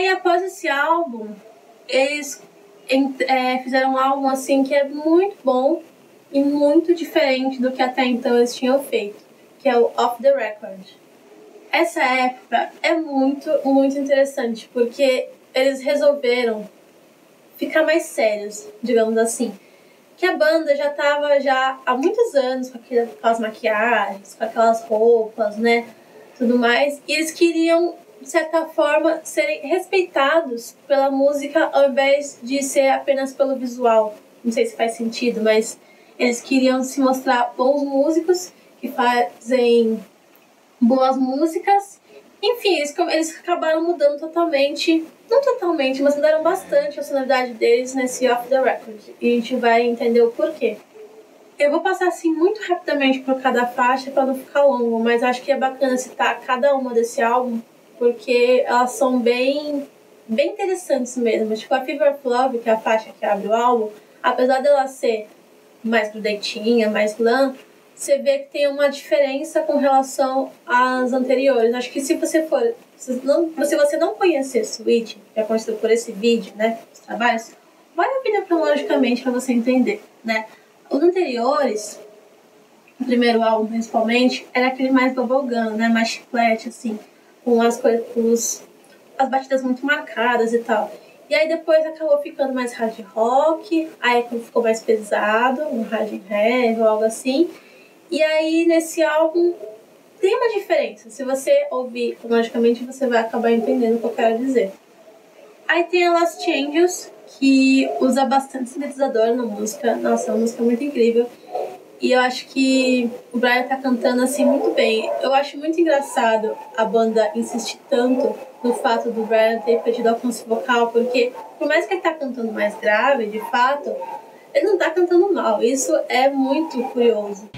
aí, após esse álbum, eles é, fizeram um álbum assim que é muito bom e muito diferente do que até então eles tinham feito, que é o Off the Record. Essa época é muito, muito interessante, porque eles resolveram ficar mais sérios, digamos assim. Que a banda já estava já há muitos anos com aquelas maquiagens, com aquelas roupas, né? Tudo mais. E eles queriam de certa forma, serem respeitados pela música ao invés de ser apenas pelo visual. Não sei se faz sentido, mas eles queriam se mostrar bons músicos que fazem boas músicas. Enfim, eles, eles acabaram mudando totalmente, não totalmente, mas mudaram bastante a sonoridade deles nesse Off the Record. E a gente vai entender o porquê. Eu vou passar assim muito rapidamente por cada faixa para não ficar longo, mas acho que é bacana citar cada uma desse álbum porque elas são bem, bem interessantes mesmo. Tipo, a Fever of Love, que é a faixa que abre o álbum, apesar dela ser mais grudentinha, mais glam, você vê que tem uma diferença com relação às anteriores. Acho que se você for. Se, não, se você não conhecer Switch, que é conhecido por esse vídeo, né? Os trabalhos, vai ouvir cronologicamente para você entender, né? Os anteriores, o primeiro álbum principalmente, era aquele mais bubblegum, né? Mais chiclete, assim com as coisas, as batidas muito marcadas e tal. E aí depois acabou ficando mais hard rock, aí ficou mais pesado, um hard heavy ou algo assim. E aí nesse álbum tem uma diferença. Se você ouvir logicamente você vai acabar entendendo o que eu quero dizer. Aí tem a Last Angels, que usa bastante sintetizador na música. Nossa, é uma música muito incrível. E eu acho que o Brian tá cantando assim muito bem. Eu acho muito engraçado a banda insistir tanto no fato do Brian ter perdido alcance vocal, porque por mais que ele tá cantando mais grave, de fato, ele não tá cantando mal. Isso é muito curioso.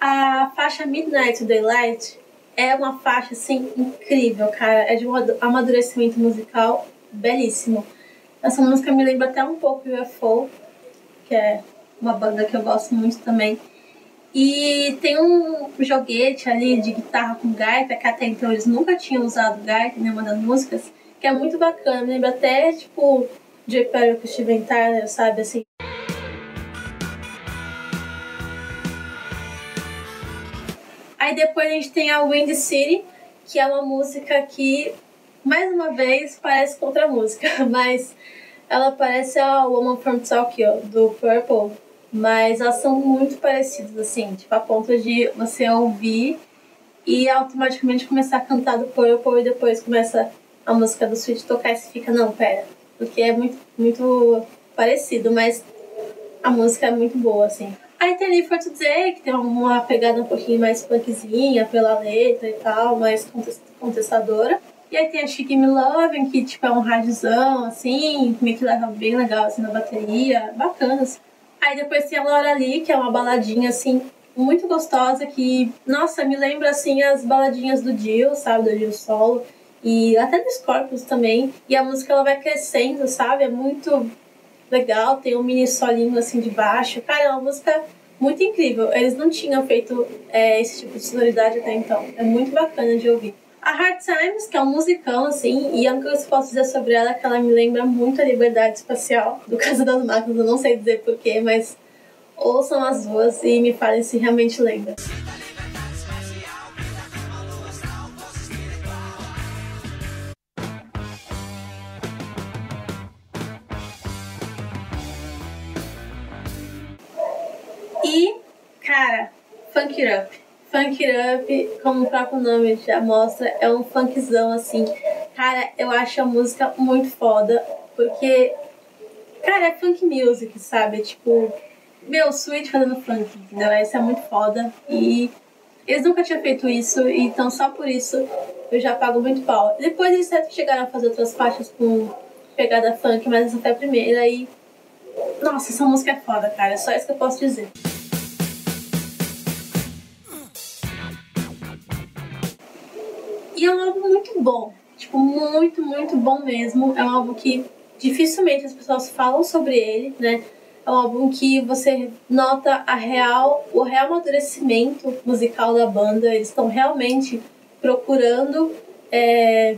A faixa Midnight to Daylight é uma faixa assim incrível, cara. É de um amadurecimento musical belíssimo. Essa música me lembra até um pouco UFO, que é uma banda que eu gosto muito também. E tem um joguete ali de guitarra com gaita, que até então eles nunca tinham usado gaita em nenhuma das músicas, que é muito bacana. Me lembra até, tipo, J. Perry com Steven Tyler, sabe, assim. Aí depois a gente tem a Wind City, que é uma música que, mais uma vez, parece outra música, mas ela parece a Woman from Tokyo, do Purple, mas elas são muito parecidas, assim, tipo, a ponto de você ouvir e automaticamente começar a cantar do Purple e depois começa a música do Sweet tocar e você fica, não, pera, porque é muito, muito parecido, mas a música é muito boa, assim. Aí tem ali For Today, que tem uma pegada um pouquinho mais punkzinha pela letra e tal, mais contestadora. E aí tem a Chique Me Loving, que tipo é um radiozão, assim, meio que leva bem legal assim na bateria, bacanas. Aí depois tem a Laura Lee, que é uma baladinha assim, muito gostosa, que, nossa, me lembra assim as baladinhas do Dio, sabe, do Dio solo. E até do Scorpions também. E a música ela vai crescendo, sabe? É muito legal, tem um mini solinho assim de baixo. Cara, é uma música muito incrível. Eles não tinham feito é, esse tipo de sonoridade até então. É muito bacana de ouvir. A Hard Times, que é um musicão, assim, e a única coisa que eu posso dizer sobre ela é que ela me lembra muito a Liberdade Espacial, do Casa das Máquinas, eu não sei dizer porquê, mas ouçam as duas e me falem se realmente lembra. E, cara, Funk It Up. Funk Up, como o próprio nome já mostra, é um funkzão assim. Cara, eu acho a música muito foda, porque, cara, é funk music, sabe? Tipo, meu, Sweet fazendo funk, entendeu? Essa é muito foda. E eles nunca tinham feito isso, então só por isso eu já pago muito pau. Depois eles até chegaram a fazer outras faixas com pegada funk, mas essa foi a primeira e. Nossa, essa música é foda, cara. É só isso que eu posso dizer. E é um álbum muito bom. Tipo, muito, muito bom mesmo. É um álbum que dificilmente as pessoas falam sobre ele, né? É um álbum que você nota a real, o real amadurecimento musical da banda. Eles estão realmente procurando é,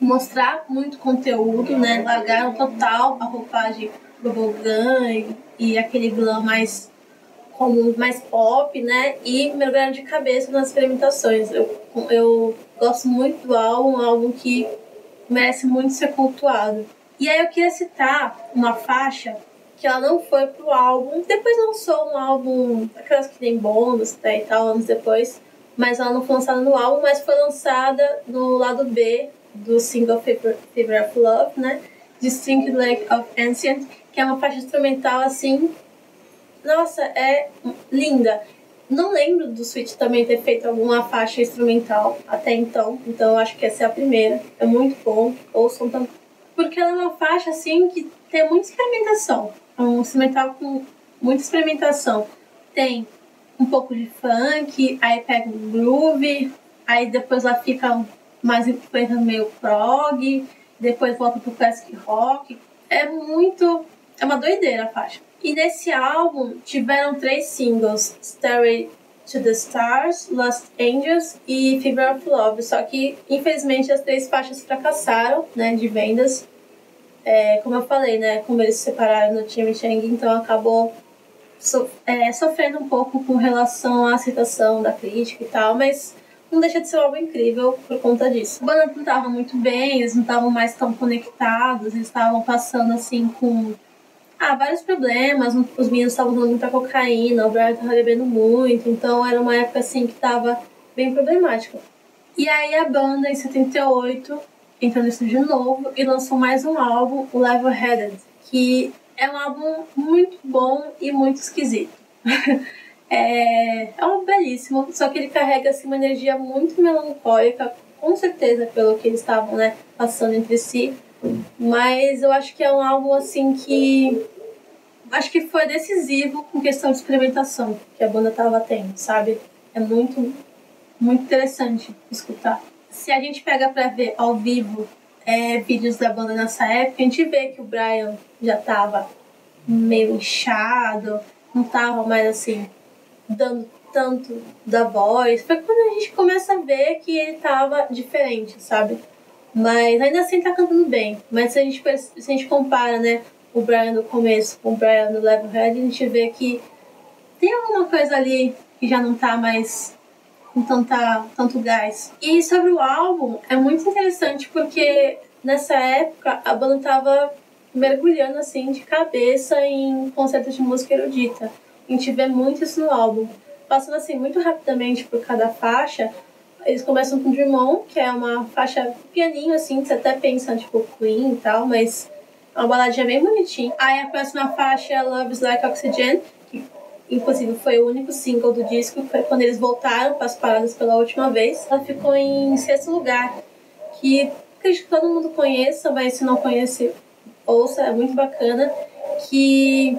mostrar muito conteúdo, né? Largaram total a roupagem bubblegum e, e aquele glam mais como mais pop, né? E mergulharam de cabeça nas experimentações. Eu, eu gosto muito do álbum, um álbum que merece muito ser cultuado. E aí eu queria citar uma faixa que ela não foi pro álbum. Depois lançou um álbum, aquelas que tem bônus né, e tal, anos depois. Mas ela não foi lançada no álbum, mas foi lançada no lado B do single Fever, Fever of Love, né? Distinct Lake of Ancient, que é uma faixa instrumental assim. Nossa, é linda. Não lembro do Switch também ter feito alguma faixa instrumental até então, então eu acho que essa é a primeira. É muito bom, ouçam também. Porque ela é uma faixa assim que tem muita experimentação. É um instrumental com muita experimentação. Tem um pouco de funk, aí pega um groove, aí depois ela fica mais influência meio prog, depois volta pro classic rock. É muito. É uma doideira a faixa. E nesse álbum tiveram três singles: Stairway to the Stars, Lost Angels e Fever of Love. Só que, infelizmente, as três faixas fracassaram né, de vendas. É, como eu falei, né, como eles se separaram no time Chang, então acabou so, é, sofrendo um pouco com relação à aceitação da crítica e tal, mas não deixa de ser algo incrível por conta disso. A banda não estava muito bem, eles não estavam mais tão conectados, eles estavam passando assim com ah, vários problemas, os meninos estavam usando muita cocaína, o Brian estava bebendo muito, então era uma época assim que estava bem problemática. E aí a banda, em 78, entrou no estúdio de novo e lançou mais um álbum, o Level Headed, que é um álbum muito bom e muito esquisito. é, é um belíssimo, só que ele carrega assim, uma energia muito melancólica, com certeza pelo que eles estavam né, passando entre si. Mas eu acho que é um álbum assim que acho que foi decisivo com questão de experimentação que a banda estava tendo, sabe? É muito, muito interessante escutar. Se a gente pega para ver ao vivo é, vídeos da banda nessa época, a gente vê que o Brian já estava meio inchado, não estava mais assim, dando tanto da voz. Foi quando a gente começa a ver que ele estava diferente, sabe? Mas ainda assim tá cantando bem. Mas se a gente, se a gente compara, né, o Brian do começo com o Brian do Level Head, a gente vê que tem alguma coisa ali que já não tá mais com tanta, tanto gás. E sobre o álbum, é muito interessante porque nessa época a banda tava mergulhando assim de cabeça em concertos de música erudita. A gente vê muito isso no álbum. Passando assim muito rapidamente por cada faixa, eles começam com Dream que é uma faixa pianinho assim, que você até pensa tipo Queen e tal, mas uma baladinha bem bonitinha. Aí a próxima faixa é Love Like Oxygen, que inclusive foi o único single do disco, foi quando eles voltaram para as paradas pela última vez. Ela ficou em sexto lugar, que acredito que todo mundo conheça, mas se não conhece, ouça, é muito bacana. Que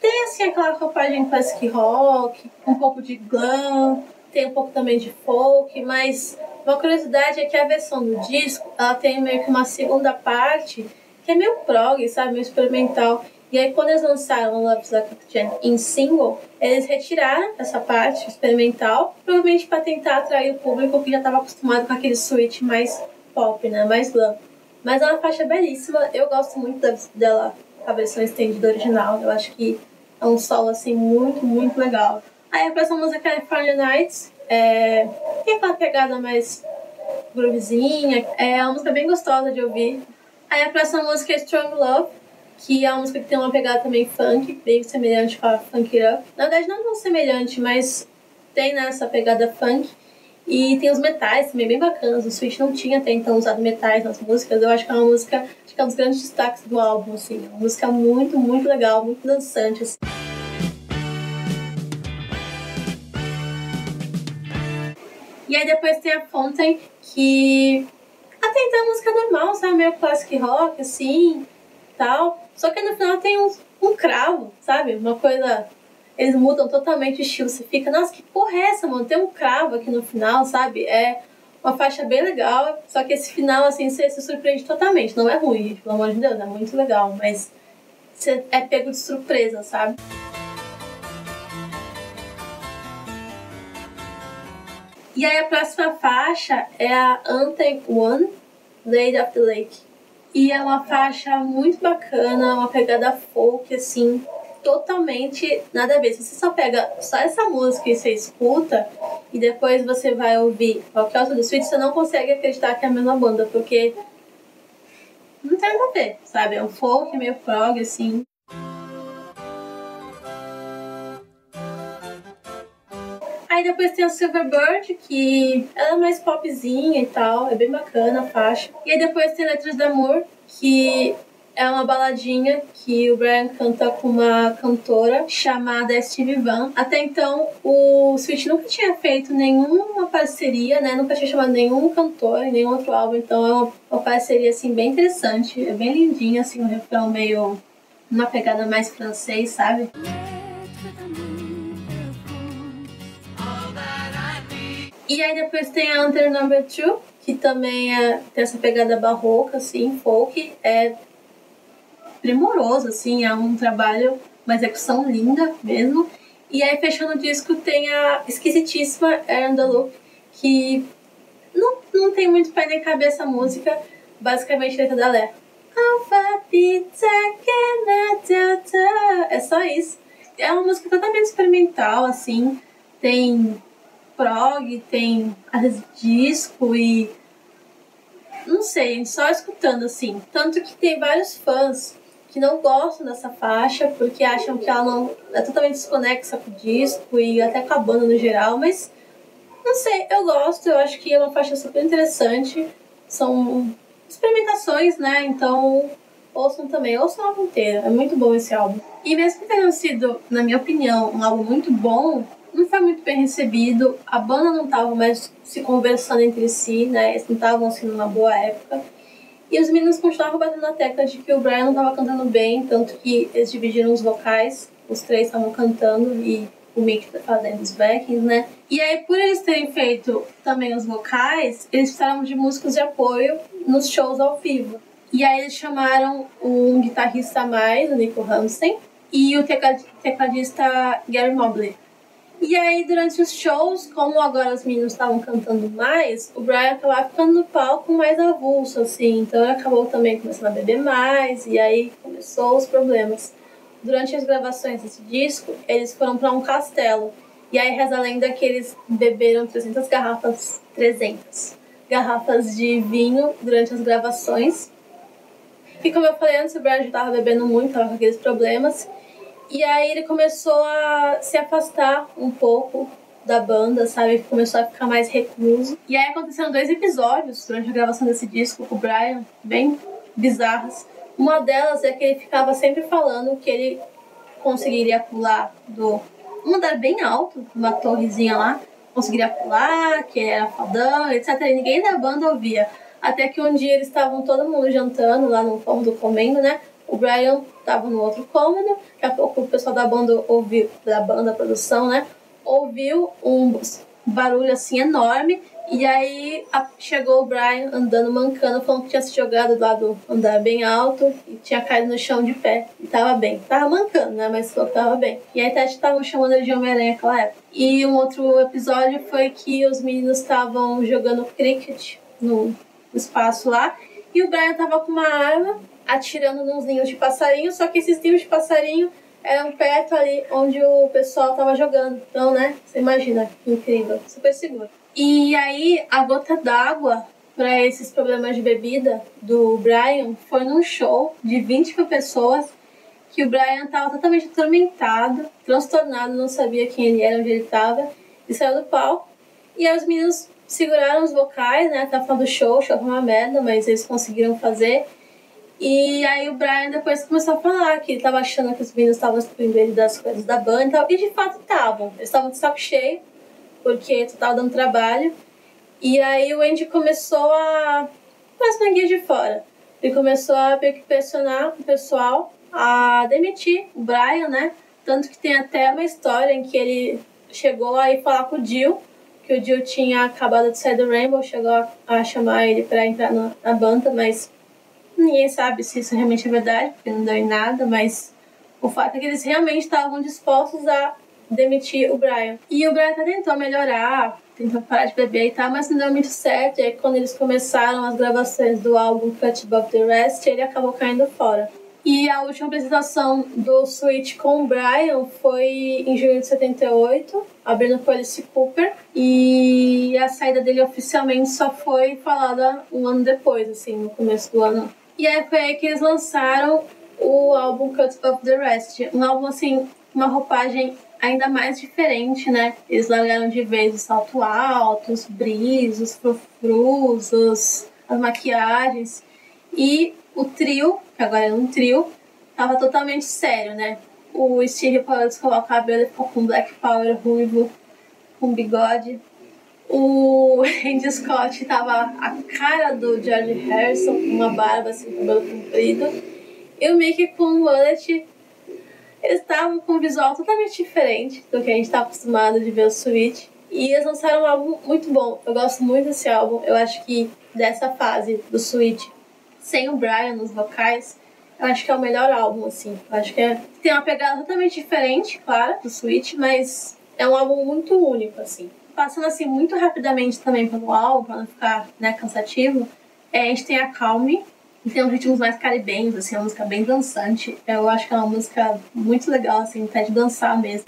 tem assim aquela roupagem classic rock, um pouco de glam, tem um pouco também de folk, mas uma curiosidade é que a versão do disco, ela tem meio que uma segunda parte que é meio prog, sabe? Meio experimental. E aí, quando eles lançaram Love's Like Oxygen em single, eles retiraram essa parte experimental, provavelmente para tentar atrair o público que já estava acostumado com aquele switch mais pop, né? Mais glam. Mas é uma faixa belíssima, eu gosto muito dela, a versão estendida original. Eu acho que é um solo assim muito, muito legal. Aí a próxima música é California Nights, é... aquela pegada mais groovezinha, é uma música bem gostosa de ouvir. Aí a próxima música é Strong Love, que é uma música que tem uma pegada também funk, bem semelhante com a Funk It Up. Na verdade, não tão semelhante, mas tem nessa né, pegada funk. E tem os metais também bem bacanas. O Switch não tinha até então usado metais nas músicas. Eu acho que é uma música, acho que é um dos grandes destaques do álbum, assim. É uma música muito, muito legal, muito dançante. Assim. E aí depois tem a Fontaine, que até então a música é normal, sabe? Meio classic rock, assim, tal. Só que no final tem um, um cravo, sabe? Uma coisa. Eles mudam totalmente o estilo. Você fica, nossa, que porra é essa, mano? Tem um cravo aqui no final, sabe? É uma faixa bem legal. Só que esse final, assim, você se surpreende totalmente. Não é ruim, pelo amor de Deus, é muito legal. Mas você é pego de surpresa, sabe? E aí a próxima faixa é a Anthem One, Lady of the Lake. E é uma faixa muito bacana, uma pegada folk, assim, totalmente nada a ver. Se você só pega só essa música e você escuta, e depois você vai ouvir qualquer outro do Sweet, você não consegue acreditar que é a mesma banda, porque não tem nada a ver, sabe? É um folk meio prog, assim. Aí depois tem a Silverbird, que ela é mais popzinha e tal, é bem bacana a faixa. E aí depois tem Letras de Amor, que é uma baladinha que o Brian canta com uma cantora chamada Steve Van. Até então, o Sweet nunca tinha feito nenhuma parceria, né? Nunca tinha chamado nenhum cantor em nenhum outro álbum. Então, é uma, uma parceria, assim, bem interessante. É bem lindinha, assim, um refrão meio... Uma pegada mais francês, sabe? E aí depois tem a Under Number 2, que também é, tem essa pegada barroca, assim, folk. É primoroso, assim, é um trabalho, uma execução linda mesmo. E aí, fechando o disco, tem a esquisitíssima the Loop, que não, não tem muito pé nem cabeça a música, basicamente letra da Lé. É só isso. É uma música totalmente experimental, assim. Tem prog, tem disco e. Não sei, só escutando assim. Tanto que tem vários fãs que não gostam dessa faixa porque acham que ela não é totalmente desconexa com o disco e até com a banda no geral, mas não sei, eu gosto, eu acho que é uma faixa super interessante. São experimentações, né? Então ouçam também, ouçam o álbum inteiro, é muito bom esse álbum. E mesmo que tenha sido, na minha opinião, um álbum muito bom, não foi muito bem recebido, a banda não estava mais se conversando entre si, né? Eles não estavam assim numa boa época. E os meninos continuavam batendo na tecla de que o Brian não estava cantando bem, tanto que eles dividiram os vocais, os três estavam cantando e o Mick fazendo os backings, né? E aí, por eles terem feito também os vocais, eles precisaram de músicos de apoio nos shows ao vivo. E aí eles chamaram um guitarrista a mais, o Nico Hamsten, e o tecladista Gary Mobley. E aí, durante os shows, como agora os meninos estavam cantando mais, o Brian acabava ficando no palco mais avulso, assim. Então ele acabou também começando a beber mais, e aí começou os problemas. Durante as gravações desse disco, eles foram para um castelo. E aí reza a lenda que eles beberam 300 garrafas, 300 garrafas de vinho durante as gravações. E como eu falei antes, o Brian já estava bebendo muito, estava com aqueles problemas. E aí ele começou a se afastar um pouco da banda, sabe? Começou a ficar mais recluso. E aí aconteceram dois episódios durante a gravação desse disco com o Brian, bem bizarros. Uma delas é que ele ficava sempre falando que ele conseguiria pular do um andar bem alto, uma torrezinha lá, conseguiria pular, que era fadão, etc. E ninguém da banda ouvia. Até que um dia eles estavam todo mundo jantando lá no fundo comendo, né? O Brian estava no outro cômodo, daqui a pouco o pessoal da banda ouviu, da banda, da produção, né? Ouviu um barulho assim enorme. E aí a, chegou o Brian andando mancando, falando que tinha se jogado lá do andar bem alto e tinha caído no chão de pé. E tava bem. Tava mancando, né? Mas falou que tava bem. E aí até estavam chamando ele de Homem-Aranha naquela época. E um outro episódio foi que os meninos estavam jogando cricket no espaço lá. E o Brian tava com uma arma atirando nos ninhos de passarinho, só que esses ninhos de passarinho eram perto ali onde o pessoal tava jogando. Então, né? Você imagina, incrível, super seguro. E aí, a gota d'água para esses problemas de bebida do Brian foi num show de 20 mil pessoas que o Brian tava totalmente atormentado, transtornado, não sabia quem ele era, onde ele tava, e saiu do palco. E aí os meninos seguraram os vocais, né? Até falando do show, show foi uma merda, mas eles conseguiram fazer. E aí o Brian depois começou a falar que ele tava achando que os meninos estavam excluindo ele das coisas da banda e tal. E de fato estavam. Eles estavam de saco cheio, porque tu tava dando trabalho. E aí o Andy começou a. as manguinhas de fora. Ele começou a pressionar o pessoal a demitir o Brian, né? Tanto que tem até uma história em que ele chegou aí falar com o Jill, que o Jill tinha acabado de sair do Rainbow, chegou a, a chamar ele para entrar na, na banda, mas Ninguém sabe se isso realmente é verdade, porque não deu em nada, mas o fato é que eles realmente estavam dispostos a demitir o Brian. E o Brian até tentou melhorar, tentou parar de beber e tal, mas não deu muito certo. E aí, quando eles começaram as gravações do álbum Cut Above the Rest, ele acabou caindo fora. E a última apresentação do Switch com o Brian foi em junho de 78, abrindo com Alice Cooper. E a saída dele oficialmente só foi falada um ano depois, assim, no começo do ano. E aí foi aí que eles lançaram o álbum Cut Above the Rest. Um álbum, assim, uma roupagem ainda mais diferente, né? Eles largaram de vez o salto alto, os brisos, frufrus, as maquiagens. E o trio, que agora é um trio, tava totalmente sério, né? O Steve parou de o cabelo ficou com black power ruivo, com bigode. O Andy Scott tava a cara do George Harrison, com uma barba assim, com cabelo comprido. E o Mickey com o mullet. Eles estavam com um visual totalmente diferente do que a gente tá acostumado de ver o Switch. E eles lançaram um álbum muito bom. Eu gosto muito desse álbum. Eu acho que dessa fase do Switch sem o Brian nos vocais, eu acho que é o melhor álbum, assim. Eu acho que é, tem uma pegada totalmente diferente, claro, do Switch, mas é um álbum muito único, assim. Passando, assim, muito rapidamente também pelo álbum, pra não ficar, né, cansativo, é, a gente tem a Calme, que tem uns ritmos mais caribenhos, assim, é uma música bem dançante. Eu acho que é uma música muito legal, assim, até de dançar mesmo.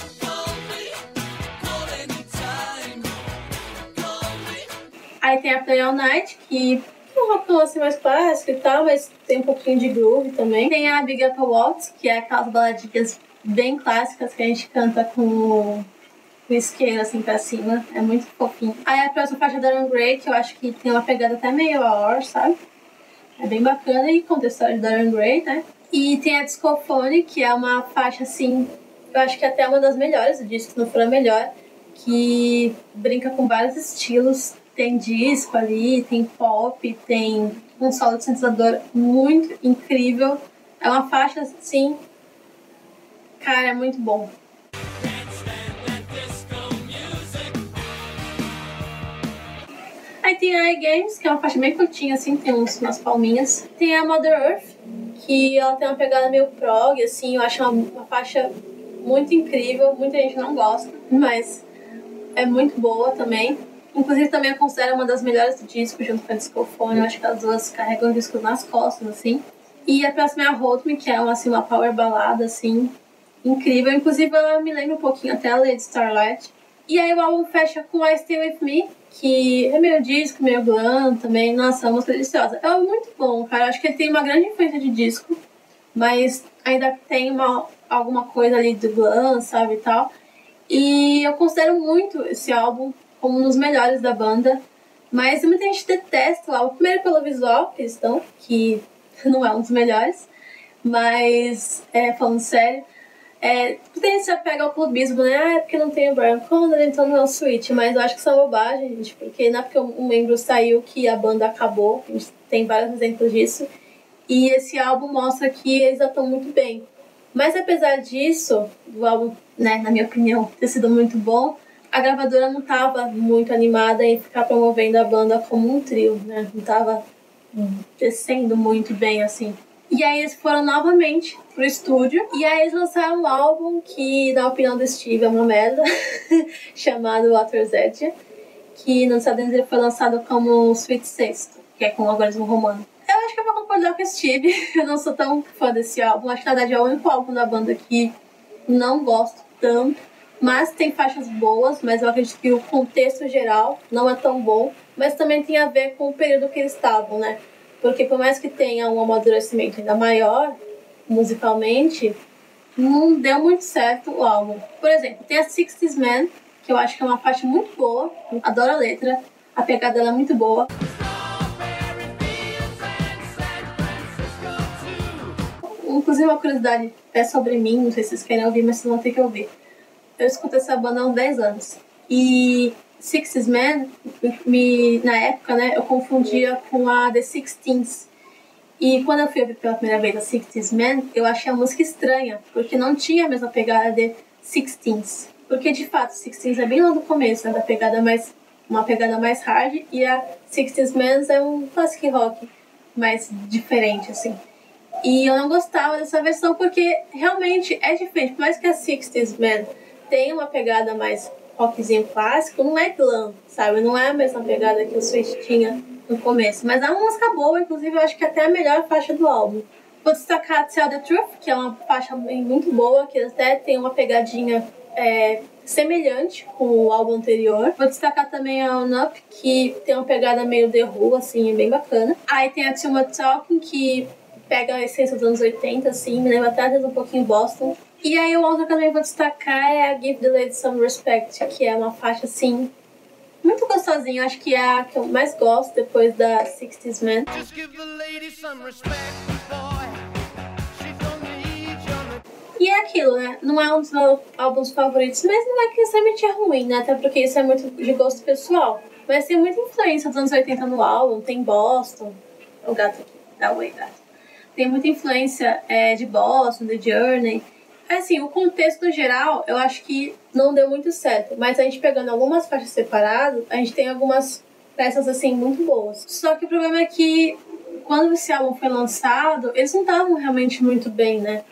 Aí tem a Play All Night, que um rockão assim mais clássico e tal, mas tem um pouquinho de groove também. Tem a Big Apple Waltz, que é aquelas baladinhas bem clássicas que a gente canta com o isqueiro assim pra cima. É muito fofinho. Aí a próxima faixa da Dorian Gray, que eu acho que tem uma pegada até meio a sabe? É bem bacana e conta a história de Dorian Gray, né? E tem a Discophone, que é uma faixa assim, eu acho que é até uma das melhores do disco, se não for a melhor, que brinca com vários estilos tem disco ali, tem pop, tem um solo de sintetizador muito incrível. É uma faixa, assim, cara, é muito bom. Tem a iGames, que é uma faixa bem curtinha, assim, tem uns, umas palminhas. Tem a Mother Earth, que ela tem uma pegada meio prog, assim, eu acho uma, uma faixa muito incrível. Muita gente não gosta, mas é muito boa também. Inclusive, também eu considero uma das melhores do disco, junto com a Discofone. Eu acho que as duas carregam o disco nas costas, assim. E a próxima é a Hold Me, que é uma, assim, uma power balada, assim, incrível. Inclusive, ela me lembra um pouquinho até a Lady Starlight. E aí o álbum fecha com I Stay With Me, que é meio disco, meio glam também. Nossa, é uma música deliciosa. É muito bom, cara. Acho que ele tem uma grande influência de disco, mas ainda tem uma, alguma coisa ali do glam, sabe, e tal. E eu considero muito esse álbum como um dos melhores da banda. Mas muita gente detesta o primeiro pelo visual que eles estão, que não é um dos melhores. Mas, é, falando sério, é, tem apega ao clubismo, né? Ah, é porque não tem o Brian Condon, então não é o Switch. Mas eu acho que isso é bobagem, gente, porque não é porque um membro saiu que a banda acabou. A gente tem vários exemplos disso. E esse álbum mostra que eles estão muito bem. Mas apesar disso, o álbum, né, na minha opinião, ter sido muito bom, a gravadora não estava muito animada em ficar promovendo a banda como um trio, né? Não estava descendo muito bem assim. E aí eles foram novamente pro estúdio e aí eles lançaram um álbum que, na opinião do Steve, é uma merda, chamado Water's Edge, que nos Estados Unidos foi lançado como Sweet Sexto, que é com o algoritmo romano. Eu acho que eu vou concordar com o Steve, eu não sou tão fã desse álbum, acho que na verdade é o único álbum da banda que não gosto tanto mas tem faixas boas, mas eu acredito que o contexto geral não é tão bom. Mas também tem a ver com o período que eles estavam, né? Porque por mais que tenha um amadurecimento ainda maior, musicalmente, não deu muito certo o álbum. Por exemplo, tem a Sixties Man, que eu acho que é uma faixa muito boa, adoro a letra, a pegada dela é muito boa. Inclusive, uma curiosidade é sobre mim, não sei se vocês querem ouvir, mas vocês vão ter que ouvir eu escuto essa banda há uns 10 anos. E Sixes Man, me, na época, né, eu confundia com a The Sixteens. E quando eu fui ouvir pela primeira vez a Sixties Man, eu achei a música estranha, porque não tinha a mesma pegada de Sixteens. Porque de fato, Sixteens é bem lá do começo, né, da pegada mais, uma pegada mais hard, e a Sixties Man é um classic rock. mais diferente, assim. E eu não gostava dessa versão porque realmente é diferente. Por mais que a 60s Man tenha uma pegada mais rockzinho clássico, não é glam, sabe? Não é a mesma pegada que o Switch tinha no começo. Mas é uma música boa, inclusive eu acho que até a melhor faixa do álbum. Vou destacar Tell the Truth, que é uma faixa muito boa, que até tem uma pegadinha é, semelhante com o álbum anterior. Vou destacar também a On Up, que tem uma pegada meio The Who, assim, bem bacana. Aí tem a Much Talking, que pega a essência dos anos 80, assim, me lembra até um pouquinho Boston. E aí o outro que eu também vou destacar é a Give the Lady Some Respect, que é uma faixa, assim, muito gostosinha. Acho que é a que eu mais gosto depois da 60s Man. E é aquilo, né? Não é um dos meus álbuns favoritos, mas não é que necessariamente é ruim, né? Até porque isso é muito de gosto pessoal. Mas tem muita influência dos anos 80 no álbum, tem Boston. O gato aqui, dá oi, gato. Tem muita influência é, de Boston, The Journey. Assim, o contexto geral, eu acho que não deu muito certo. Mas a gente pegando algumas faixas separadas, a gente tem algumas peças, assim, muito boas. Só que o problema é que, quando esse álbum foi lançado, eles não estavam realmente muito bem, né?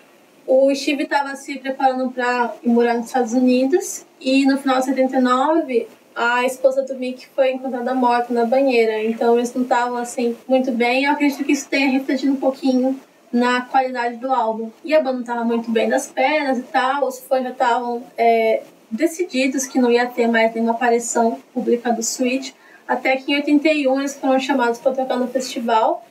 O Steve estava se preparando para morar nos Estados Unidos e no final de 79 a esposa do Mick foi encontrada morta na banheira. Então eles não estavam assim muito bem. Eu acredito que isso tenha refletido um pouquinho na qualidade do álbum. E a banda estava muito bem das pernas e tal. Os fãs já estavam é, decididos que não ia ter mais nenhuma aparição pública do Switch. Até que em 81 eles foram chamados para tocar no festival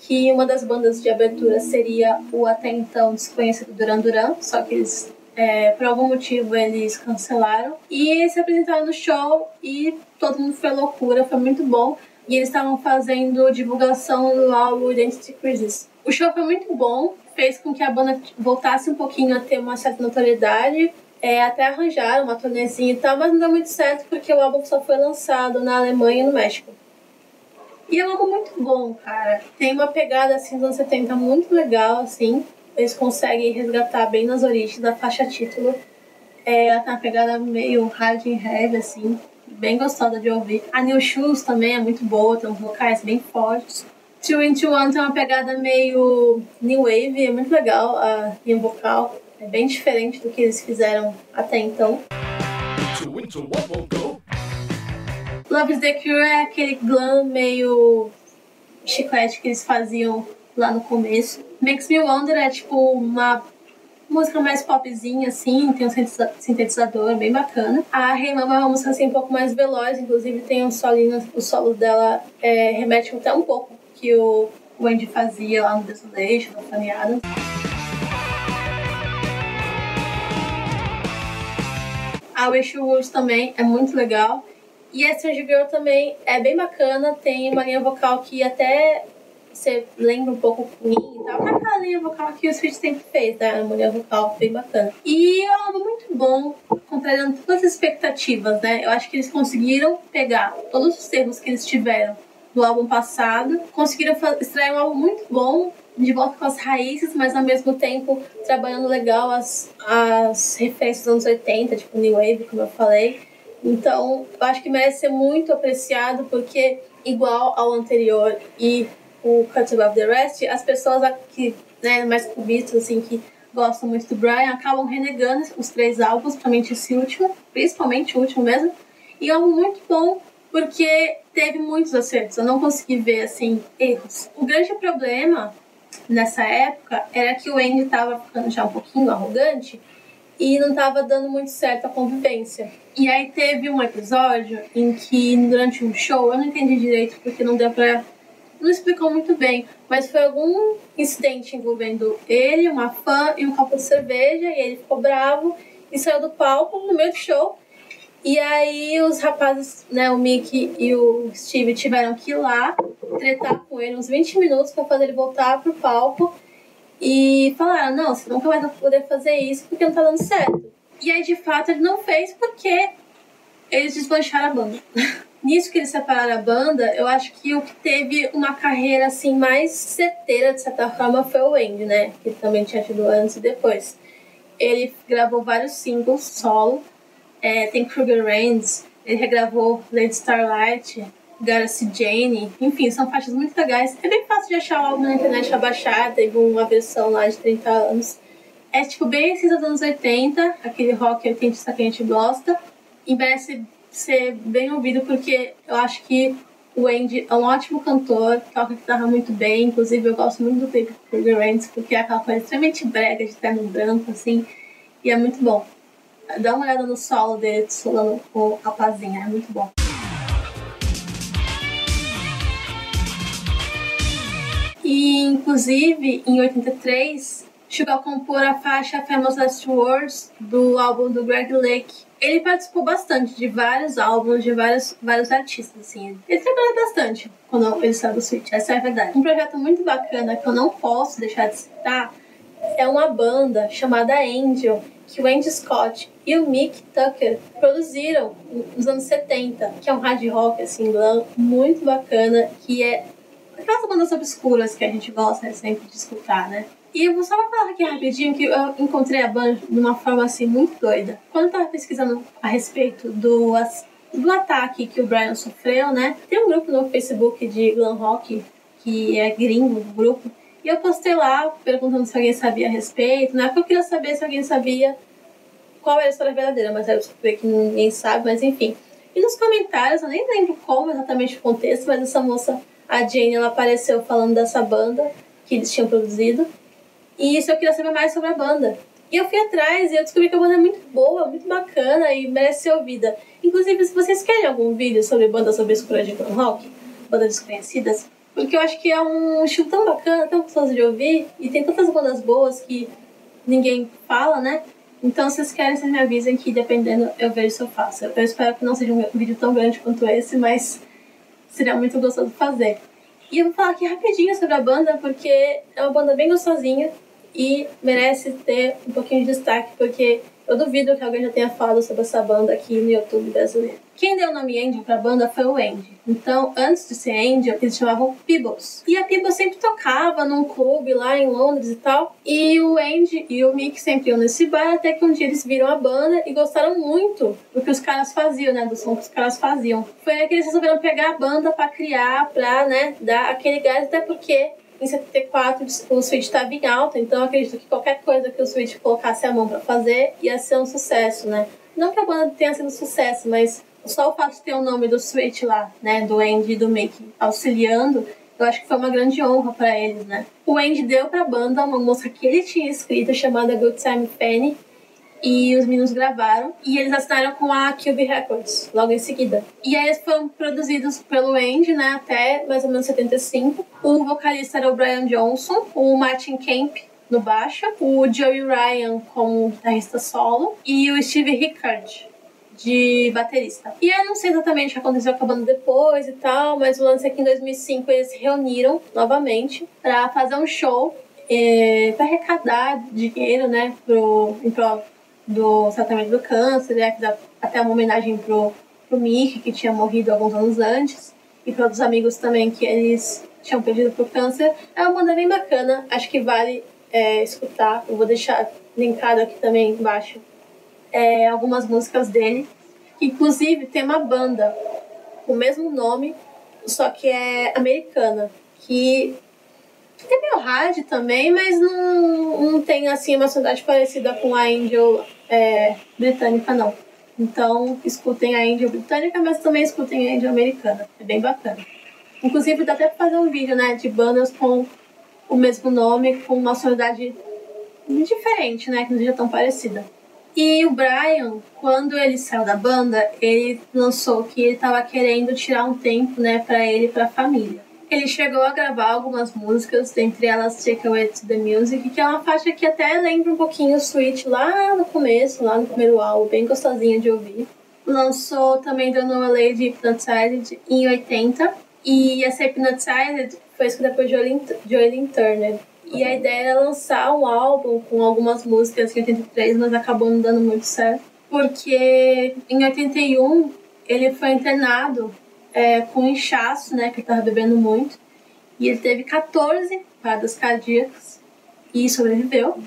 que uma das bandas de abertura seria o até então desconhecido Duran Duran, só que eles, é, por algum motivo, eles cancelaram. E se apresentaram no show e todo mundo foi loucura, foi muito bom. E eles estavam fazendo divulgação do álbum Identity Crisis. O show foi muito bom, fez com que a banda voltasse um pouquinho a ter uma certa notoriedade. É, até arranjaram uma tornezinha e tal, mas não deu muito certo porque o álbum só foi lançado na Alemanha e no México. E é um álbum muito bom, cara. Tem uma pegada assim dos anos 70 muito legal, assim. Eles conseguem resgatar bem nas origens da faixa título. É, ela tem uma pegada meio hard and heavy, assim. Bem gostosa de ouvir. A New Shoes também é muito boa, tem uns vocais bem fortes. Two Into One tem uma pegada meio new wave, é muito legal a linha vocal. É bem diferente do que eles fizeram até então. Love is the Cure é aquele glam meio chiclete que eles faziam lá no começo. Makes Me Wonder é tipo uma música mais popzinha, assim, tem um sintetizador bem bacana. A Hey Mama é uma música assim um pouco mais veloz, inclusive tem um solinho, o solo dela é, remete até um pouco que o Wendy fazia lá no Desolation, no Adams. A Wish Would também é muito legal. E a Strange Girl também é bem bacana, tem uma linha vocal que até você lembra um pouco mim e tal. É aquela linha vocal que o Switch sempre fez, né? Uma linha vocal bem bacana. E é um álbum muito bom, contrariando todas as expectativas, né? Eu acho que eles conseguiram pegar todos os termos que eles tiveram do álbum passado, conseguiram extrair um álbum muito bom, de volta com as raízes, mas ao mesmo tempo trabalhando legal as, as referências dos anos 80, tipo New Wave, como eu falei então, eu acho que merece ser muito apreciado porque, igual ao anterior e o Cut Above the Rest, as pessoas aqui, né, mais cubistas, assim, que gostam muito do Brian, acabam renegando os três álbuns, principalmente esse último, principalmente o último mesmo. E é um muito bom porque teve muitos acertos, eu não consegui ver, assim, erros. O grande problema nessa época era que o Andy estava ficando já um pouquinho arrogante e não estava dando muito certo a convivência. E aí teve um episódio em que durante um show, eu não entendi direito porque não deu pra. Não explicou muito bem, mas foi algum incidente envolvendo ele, uma fã e um copo de cerveja, e ele ficou bravo e saiu do palco no meio do show. E aí os rapazes, né, o Mickey e o Steve tiveram que ir lá tretar com ele uns 20 minutos para fazer ele voltar pro palco e falaram, não, você nunca vai poder fazer isso porque não tá dando certo. E aí, de fato, ele não fez porque eles deslancharam a banda. Nisso que eles separaram a banda, eu acho que o que teve uma carreira assim mais certeira, de certa forma, foi o Andy, né? Que também tinha tido antes e depois. Ele gravou vários singles solo. É, tem Kruger Rains, ele regravou Lady Starlight, See Jane. Enfim, são faixas muito legais. É bem fácil de achar o álbum na internet pra baixar. Teve uma versão lá de 30 anos. É tipo bem esses dos anos 80, aquele rock 80 que a gente gosta. E merece ser bem ouvido porque eu acho que o Andy é um ótimo cantor, toca guitarra muito bem. Inclusive, eu gosto muito do Paper Figurants porque é aquela coisa extremamente brega de terno branco, assim. E é muito bom. Dá uma olhada no solo dele, solando com a pazinha, é muito bom. E, inclusive, em 83, chegou a compor a faixa Famous Last Words do álbum do Greg Lake. Ele participou bastante de vários álbuns, de vários, vários artistas, assim. Ele trabalha bastante quando ele saiu do Switch, essa é a verdade. Um projeto muito bacana que eu não posso deixar de citar é uma banda chamada Angel, que o Andy Scott e o Mick Tucker produziram nos anos 70, que é um hard rock, assim, glam, muito bacana, que é aquelas bandas obscuras que a gente gosta sempre de escutar, né? E eu vou só falar aqui rapidinho que eu encontrei a banda de uma forma assim muito doida. Quando eu tava pesquisando a respeito do, do ataque que o Brian sofreu, né? Tem um grupo no Facebook de glam rock que é gringo, o grupo, e eu postei lá perguntando se alguém sabia a respeito, né? Porque eu queria saber se alguém sabia qual era a história verdadeira, mas eu descobri que ninguém sabe, mas enfim. E nos comentários, eu nem lembro como exatamente o contexto, mas essa moça, a Jane, ela apareceu falando dessa banda que eles tinham produzido. E isso eu queria saber mais sobre a banda. E eu fui atrás e eu descobri que a banda é muito boa, muito bacana e merece ser ouvida. Inclusive, se vocês querem algum vídeo sobre bandas sobre escura de rock, bandas desconhecidas, porque eu acho que é um estilo tão bacana, tão gostoso de ouvir, e tem tantas bandas boas que ninguém fala, né? Então, se vocês querem, vocês me avisem que, dependendo, eu vejo se eu faço. Eu espero que não seja um vídeo tão grande quanto esse, mas seria muito gostoso fazer. E eu vou falar aqui rapidinho sobre a banda, porque é uma banda bem gostosinha e merece ter um pouquinho de destaque, porque eu duvido que alguém já tenha falado sobre essa banda aqui no YouTube brasileiro. Quem deu o nome Angel pra banda foi o Andy. Então, antes de ser Angel, eles chamavam Peebles. E a Peebles sempre tocava num clube lá em Londres e tal. E o Andy e o Mick sempre iam nesse bar, até que um dia eles viram a banda e gostaram muito do que os caras faziam, né? Do som que os caras faziam. Foi aí que eles resolveram pegar a banda pra criar, pra, né, dar aquele gás, até porque em 74 o Switch estava em alta, então acredito que qualquer coisa que o Switch colocasse a mão para fazer ia ser um sucesso, né? Não que a banda tenha sido um sucesso, mas só o fato de ter o nome do Switch lá, né, do Andy e do Mickey auxiliando, eu acho que foi uma grande honra para eles, né? O Andy deu para a banda uma música que ele tinha escrito chamada Good Time Fanny, e os meninos gravaram e eles assinaram com a Cube Records logo em seguida. E aí eles foram produzidos pelo Andy, né, até mais ou menos 75. O vocalista era o Brian Johnson, o Martin Kemp no baixo, o Joey Ryan como guitarrista solo e o Steve Rickard de baterista. E eu não sei exatamente o que aconteceu com a banda depois e tal, mas o lance é que em 2005 eles se reuniram novamente para fazer um show é, para arrecadar dinheiro, né, pro, em prol do tratamento do câncer, né? Até uma homenagem pro, pro Mick, que tinha morrido alguns anos antes, e para outros amigos também que eles tinham perdido pro câncer. É uma banda bem bacana, acho que vale é, escutar. Eu vou deixar linkado aqui também embaixo é, algumas músicas dele. Inclusive, tem uma banda com o mesmo nome, só que é americana, que tem meio hard também, mas não, não tem assim uma sonoridade parecida com a Angel é, britânica, não. Então, escutem a Angel britânica, mas também escutem a Angel americana. É bem bacana. Inclusive, dá até pra fazer um vídeo, né, de bandas com o mesmo nome, com uma sonoridade diferente, né, que não seja tão parecida. E o Brian, quando ele saiu da banda, ele lançou que ele estava querendo tirar um tempo, né, para ele e para família. Ele chegou a gravar algumas músicas, dentre elas Take Away to the Music, que é uma faixa que até lembra um pouquinho o Switch lá no começo, lá no primeiro álbum, bem gostosinha de ouvir. Lançou também The Noah Lady Hypnotized em 80, e essa Hypnotized foi escrita por Joelyn Turner. E a ideia era lançar um álbum com algumas músicas em 83, mas acabou não dando muito certo. Porque em 81 ele foi internado é, com inchaço, né, que ele tava bebendo muito. E ele teve 14 paradas cardíacas e sobreviveu.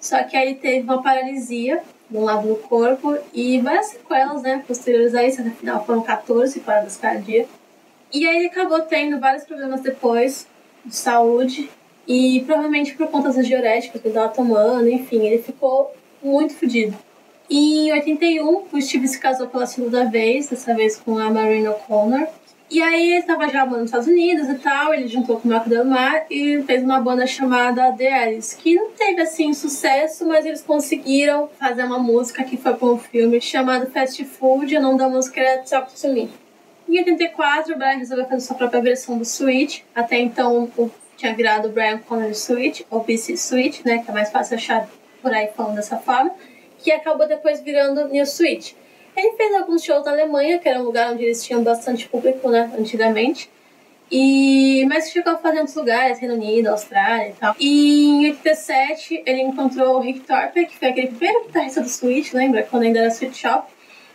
Só que aí teve uma paralisia no lado do corpo e várias sequelas, né, posteriores a isso. Afinal, foram 14 paradas cardíacas. E aí ele acabou tendo vários problemas depois de saúde. E provavelmente por conta dos diuréticos que ele estava tomando, enfim, ele ficou muito fodido. E em 81, o Steve se casou pela segunda vez, dessa vez com a Marina O'Connor. E aí ele estava já nos Estados Unidos e tal, ele juntou com o Marco Del Mar e fez uma banda chamada The Alice, que não teve assim sucesso, mas eles conseguiram fazer uma música que foi para um filme chamado Fast Food, e o nome da música era Talk to Me. Em 84, o Brian resolveu fazer sua própria versão do Switch, até então tinha virado Brian Connor Switch, ou BC Switch, né, que é mais fácil achar por aí falando dessa forma, que acabou depois virando New Switch. Ele fez alguns shows na Alemanha, que era um lugar onde eles tinham bastante público, né, antigamente. E, mas chegou a fazer outros lugares, Reino Unido, Austrália e tal. E em 87 ele encontrou o Rick Thorpe, que foi aquele primeiro guitarrista do Switch, lembra? Quando ainda era Sweet Shop.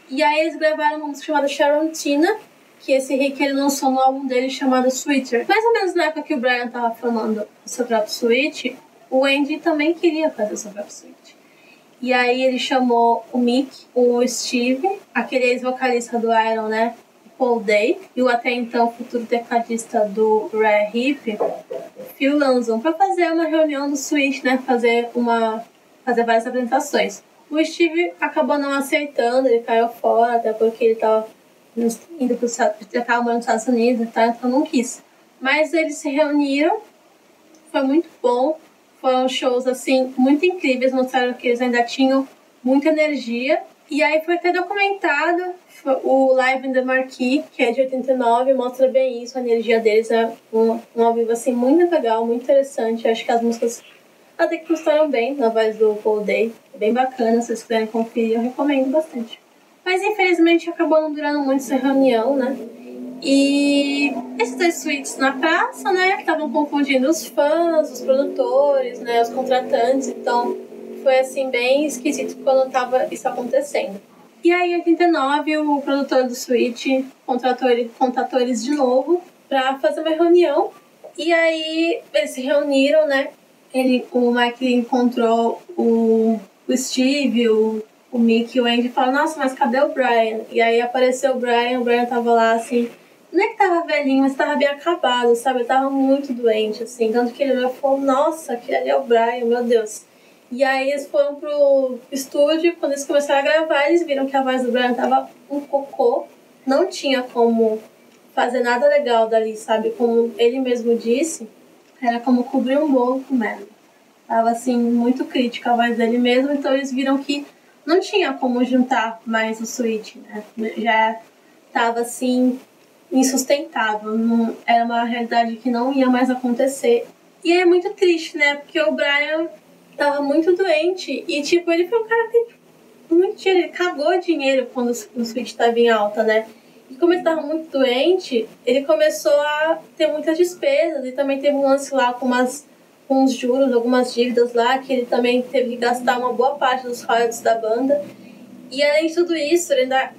E aí eles gravaram uma música chamada Sharon Tina, que esse Rick ele lançou no álbum dele chamado Sweeter. Mais ou menos na época que o Brian tava falando do seu próprio Switch, o Andy também queria fazer o seu próprio Switch. E aí ele chamou o Mick, o Steve, aquele ex-vocalista do Iron, né? Paul Day, e o até então futuro tecladista do Rare Hip, Phil Lanzon, para fazer uma reunião no Switch, né? Fazer uma fazer várias apresentações. O Steve acabou não aceitando, ele caiu fora, até porque ele estava indo para estava morando nos Estados Unidos, tá? então não quis. Mas eles se reuniram, foi muito bom. Foram shows, assim, muito incríveis, mostraram que eles ainda tinham muita energia. E aí foi até documentado o Live in the Marquee, que é de 89, mostra bem isso, a energia deles é um, um ao vivo, assim, muito legal, muito interessante. Acho que as músicas até que gostaram bem na voz do Paul Day. É bem bacana, se vocês quiserem conferir, eu recomendo bastante. Mas infelizmente acabou não durando muito essa reunião, né? E esses dois suítes na praça, né, estavam confundindo os fãs, os produtores, né, os contratantes, então foi assim bem esquisito quando estava isso acontecendo. E aí, em 89, o produtor do suíte contratou, ele, contratou eles de novo para fazer uma reunião. E aí eles se reuniram, né? Ele, o Mike encontrou o, o Steve, o, o Mick e o Andy e falou, nossa, mas cadê o Brian? E aí apareceu o Brian, o Brian tava lá assim não é que tava velhinho, mas tava bem acabado, sabe? Eu tava muito doente, assim. Tanto que ele falou, nossa, que ali é o Brian, meu Deus. E aí eles foram pro estúdio, quando eles começaram a gravar, eles viram que a voz do Brian tava um cocô. Não tinha como fazer nada legal dali, sabe? Como ele mesmo disse, era como cobrir um bolo com merda. Tava, assim, muito crítica a voz dele mesmo, então eles viram que não tinha como juntar mais o Switch, né? Já tava, assim, insustentável, não, era uma realidade que não ia mais acontecer. E é muito triste, né? Porque o Brian tava muito doente e, tipo, ele foi um cara que muito dinheiro, ele cagou dinheiro quando o Switch tava em alta, né? E como ele tava muito doente, ele começou a ter muitas despesas e também teve um lance lá com umas com os juros, algumas dívidas lá, que ele também teve que gastar uma boa parte dos royalties da banda. E além de tudo isso, ele ainda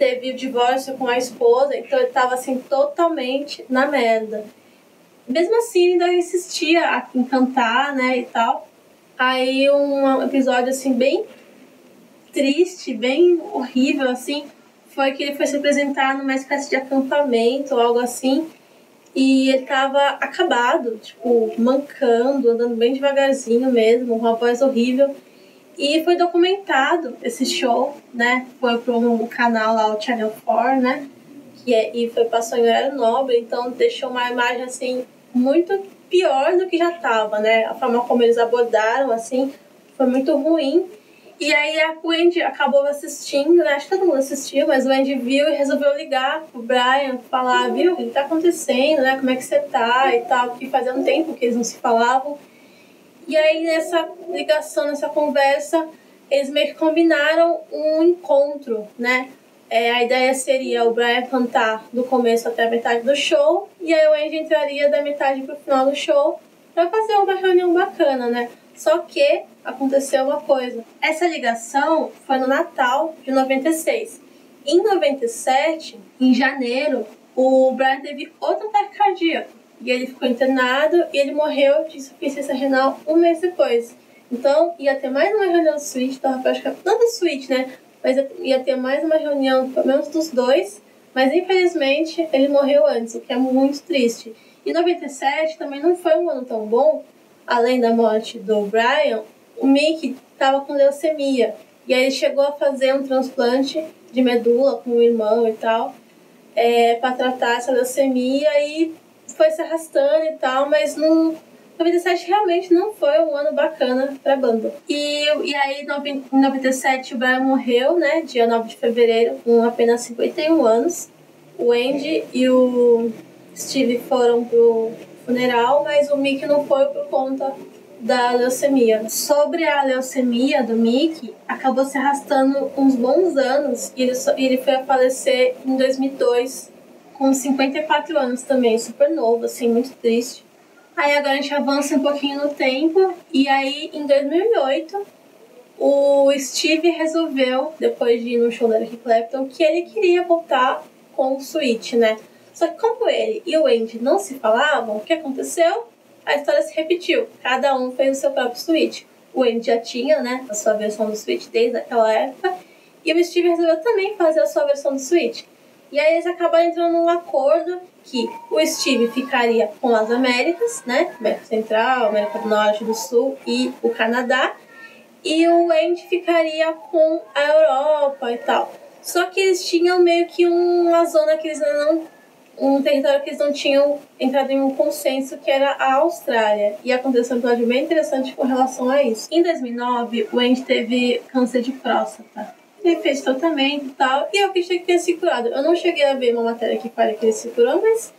teve o divórcio com a esposa, então ele tava assim totalmente na merda. Mesmo assim, ainda insistia em cantar, né, e tal. Aí um episódio assim bem triste, bem horrível assim, foi que ele foi se apresentar numa espécie de acampamento ou algo assim. E ele tava acabado, tipo, mancando, andando bem devagarzinho mesmo, com uma voz horrível. E foi documentado esse show, né? Foi para um canal lá, o Channel 4, né? Que é, e foi passou em horário nobre, então deixou uma imagem assim muito pior do que já estava, né? A forma como eles abordaram, assim, foi muito ruim. E aí a Wendy acabou assistindo, né? Acho que todo mundo assistiu, mas o Andy viu e resolveu ligar pro Brian, falar, viu, o que tá acontecendo, né? Como é que você tá e tal, porque fazia um tempo que eles não se falavam. E aí nessa ligação, nessa conversa, eles meio que combinaram um encontro, né? É, a ideia seria o Brian cantar do começo até a metade do show e aí o Andy entraria da metade pro final do show para fazer uma reunião bacana, né? Só que aconteceu uma coisa. Essa ligação foi no Natal de 96. Em 97, em janeiro, o Brian teve outro ataque cardíaco e ele ficou internado e ele morreu de insuficiência renal um mês depois. Então, ia ter mais uma reunião suíte terapêutica, não da suíte, né? Mas ia ter mais uma reunião, pelo menos dos dois, Mas infelizmente ele morreu antes, o que é muito triste. E 97 também não foi um ano tão bom, além da morte do Brian, o Mickey estava com leucemia. E aí ele chegou a fazer um transplante de medula com o irmão e tal, é, para tratar essa leucemia e foi se arrastando e tal, mas não 97 realmente não foi um ano bacana pra banda. E, e aí, em 97, o Brian morreu, né? Dia 9 de fevereiro, com apenas 51 anos. O Andy e o Steve foram pro funeral, mas o Mickey não foi por conta da leucemia. Sobre a leucemia do Mickey, acabou se arrastando uns bons anos e ele, ele foi a falecer em 2002, com 54 anos também, super novo, assim, muito triste. Aí agora a gente avança um pouquinho no tempo e aí em 2008 o Steve resolveu, depois de ir no show da Eric Clapton, que ele queria voltar com o Switch, né? Só que como ele e o Andy não se falavam, o que aconteceu? A história se repetiu. Cada um fez o seu próprio Switch. O Andy já tinha, né, a sua versão do Switch desde aquela época. E o Steve resolveu também fazer a sua versão do Switch. E aí eles acabaram entrando num acordo que o Steve ficaria com as Américas, né? América Central, América do Norte, do Sul e o Canadá. E o Andy ficaria com a Europa e tal. Só que eles tinham meio que uma zona que eles não. um território que eles não tinham entrado em um consenso, que era a Austrália. E aconteceu um episódio bem interessante com relação a isso. Em 2009, o Andy teve câncer de próstata ele fez tratamento e tal, e eu acreditei que tinha se curado. Eu não cheguei a ver uma matéria que fale que ele se curou, mas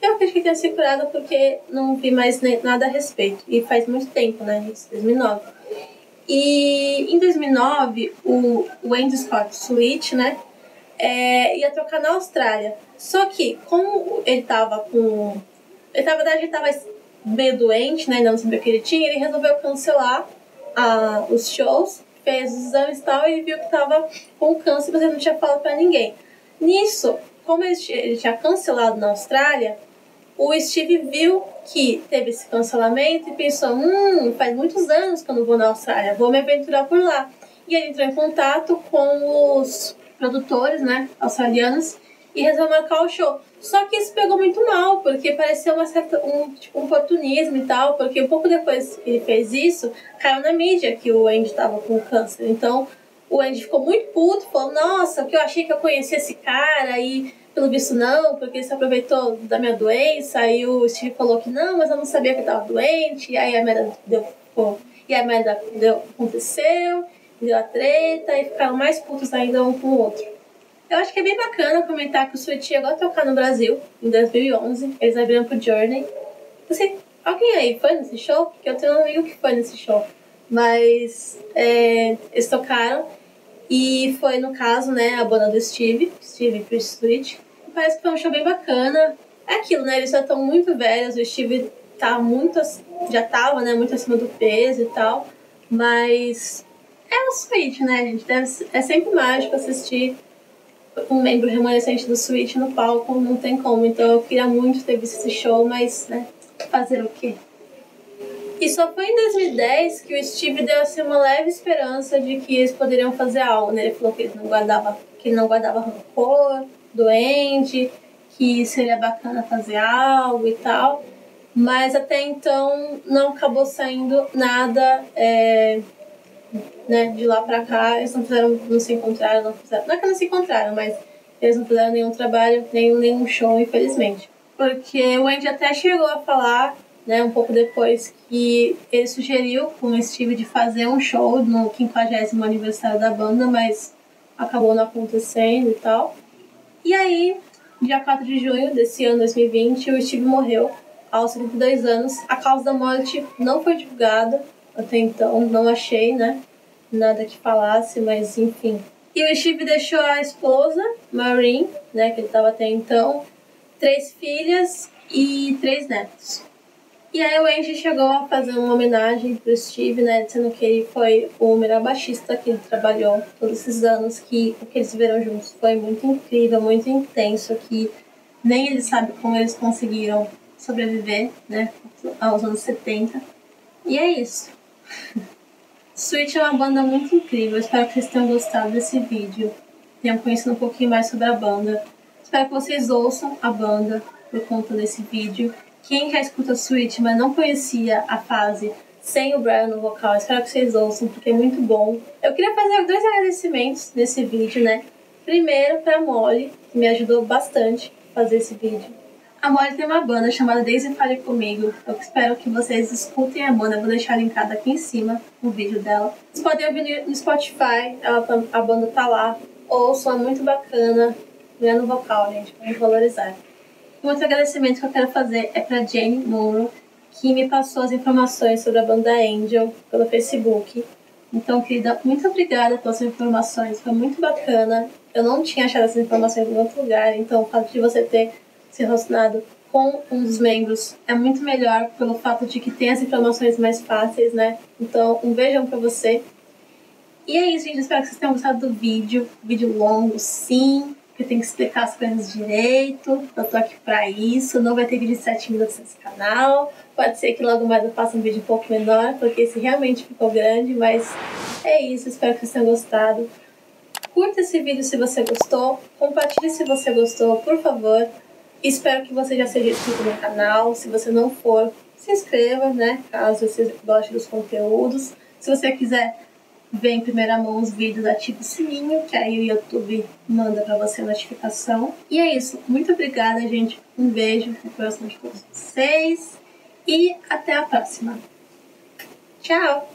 eu acredito que tenha se curado porque não vi mais nada a respeito. E faz muito tempo, né? Isso, 2009. E em 2009, o, Andy Scott Sweet, né? É, ia tocar na Austrália. Só que, como ele tava com. Ele na verdade, ele tava meio doente, né? Ainda não sabia o que ele tinha, ele resolveu cancelar a, os shows fez os exames e tal e viu que estava com câncer, mas ele não tinha falado para ninguém. Nisso, como ele, ele tinha cancelado na Austrália, o Steve viu que teve esse cancelamento e pensou: hum, faz muitos anos que eu não vou na Austrália, vou me aventurar por lá. E ele entrou em contato com os produtores, né, australianos, e resolveu marcar o show. Só que isso pegou muito mal, porque pareceu uma certa, um tipo, um oportunismo e tal, porque um pouco depois que ele fez isso, caiu na mídia que o Andy estava com câncer. Então o Andy ficou muito puto, falou: Nossa, que eu achei que eu conhecia esse cara e pelo visto não, porque ele se aproveitou da minha doença. Aí o Steve falou que não, mas eu não sabia que eu estava doente. E aí a merda deu. Pô, e a merda deu, aconteceu, deu a treta e ficaram mais putos ainda um com o outro. Eu acho que é bem bacana comentar que o Sweet chegou a tocar no Brasil em 2011. Eles abriram pro Journey. Você, alguém aí foi nesse show? Porque eu tenho um amigo que foi nesse show. Mas é, eles tocaram. E foi, no caso, né, a banda do Steve, Steve pro Sweet. Parece que foi um show bem bacana. É aquilo, né? Eles já estão muito velhos. O Steve tá muito. Já tava, né? Muito acima do peso e tal. Mas é o Sweet, né, gente? É sempre mágico assistir um membro remanescente do Switch no palco, não tem como. Então eu queria muito ter visto esse show, mas, né, fazer o quê? E só foi em 2010 que o Steve deu assim, uma leve esperança de que eles poderiam fazer algo, né? Ele falou que ele não guardava, que ele não guardava rancor, doente, que seria bacana fazer algo e tal. Mas até então não acabou saindo nada é, né, de lá pra cá, eles não fizeram, não se encontraram, não fizeram. Não é que não se encontraram, mas eles não fizeram nenhum trabalho, nenhum, nenhum show, infelizmente. Porque o Andy até chegou a falar, né, um pouco depois, que ele sugeriu com o Steve de fazer um show no 50 aniversário da banda, mas acabou não acontecendo e tal. E aí, dia 4 de junho desse ano 2020, o Steve morreu aos 52 anos. A causa da morte não foi divulgada até então, não achei, né? nada que falasse, mas enfim. E o Steve deixou a esposa, Maureen, né, que ele estava até então, três filhas e três netos. E aí o Andy chegou a fazer uma homenagem pro Steve, né, dizendo que ele foi o melhor baixista que ele trabalhou todos esses anos, que o que eles viveram juntos foi muito incrível, muito intenso, que nem ele sabe como eles conseguiram sobreviver, né, aos anos 70. E é isso. Switch é uma banda muito incrível, espero que vocês tenham gostado desse vídeo. Tenham conhecido um pouquinho mais sobre a banda. Espero que vocês ouçam a banda por conta desse vídeo. Quem já escuta Switch, mas não conhecia a fase sem o Brian no vocal, espero que vocês ouçam, porque é muito bom. Eu queria fazer dois agradecimentos nesse vídeo, né? Primeiro para Molly, que me ajudou bastante a fazer esse vídeo. A Molly tem uma banda chamada Daisy Fale Comigo. Eu espero que vocês escutem a banda. Eu vou deixar linkada aqui em cima o vídeo dela. Vocês podem ouvir no Spotify, tá, a banda tá lá. Ouçam, é muito bacana. Não no vocal, gente, vamos valorizar. Um outro agradecimento que eu quero fazer é para Jane Monroe, que me passou as informações sobre a banda Angel pelo Facebook. Então, querida, muito obrigada pelas informações, foi muito bacana. Eu não tinha achado essas informações em outro lugar, então o fato de você ter se relacionado com um dos membros é muito melhor pelo fato de que tem as informações mais fáceis, né? Então, um beijão pra você. E é isso, gente. Espero que vocês tenham gostado do vídeo. Vídeo longo, sim porque tem que explicar as coisas direito. Eu tô aqui pra isso. Não vai ter vídeo de 7 minutos nesse canal. Pode ser que logo mais eu faça um vídeo um pouco menor, porque esse realmente ficou grande, mas é isso. Espero que vocês tenham gostado. Curta esse vídeo se você gostou. Compartilhe se você gostou, por favor. Espero que você já seja inscrito no canal. Se você não for, se inscreva, né? Caso você goste dos conteúdos. Se você quiser ver em primeira mão os vídeos, ativa o sininho, que aí o YouTube manda para você a notificação. E é isso. Muito obrigada, gente. Um beijo no próximo de vocês. E até a próxima. Tchau!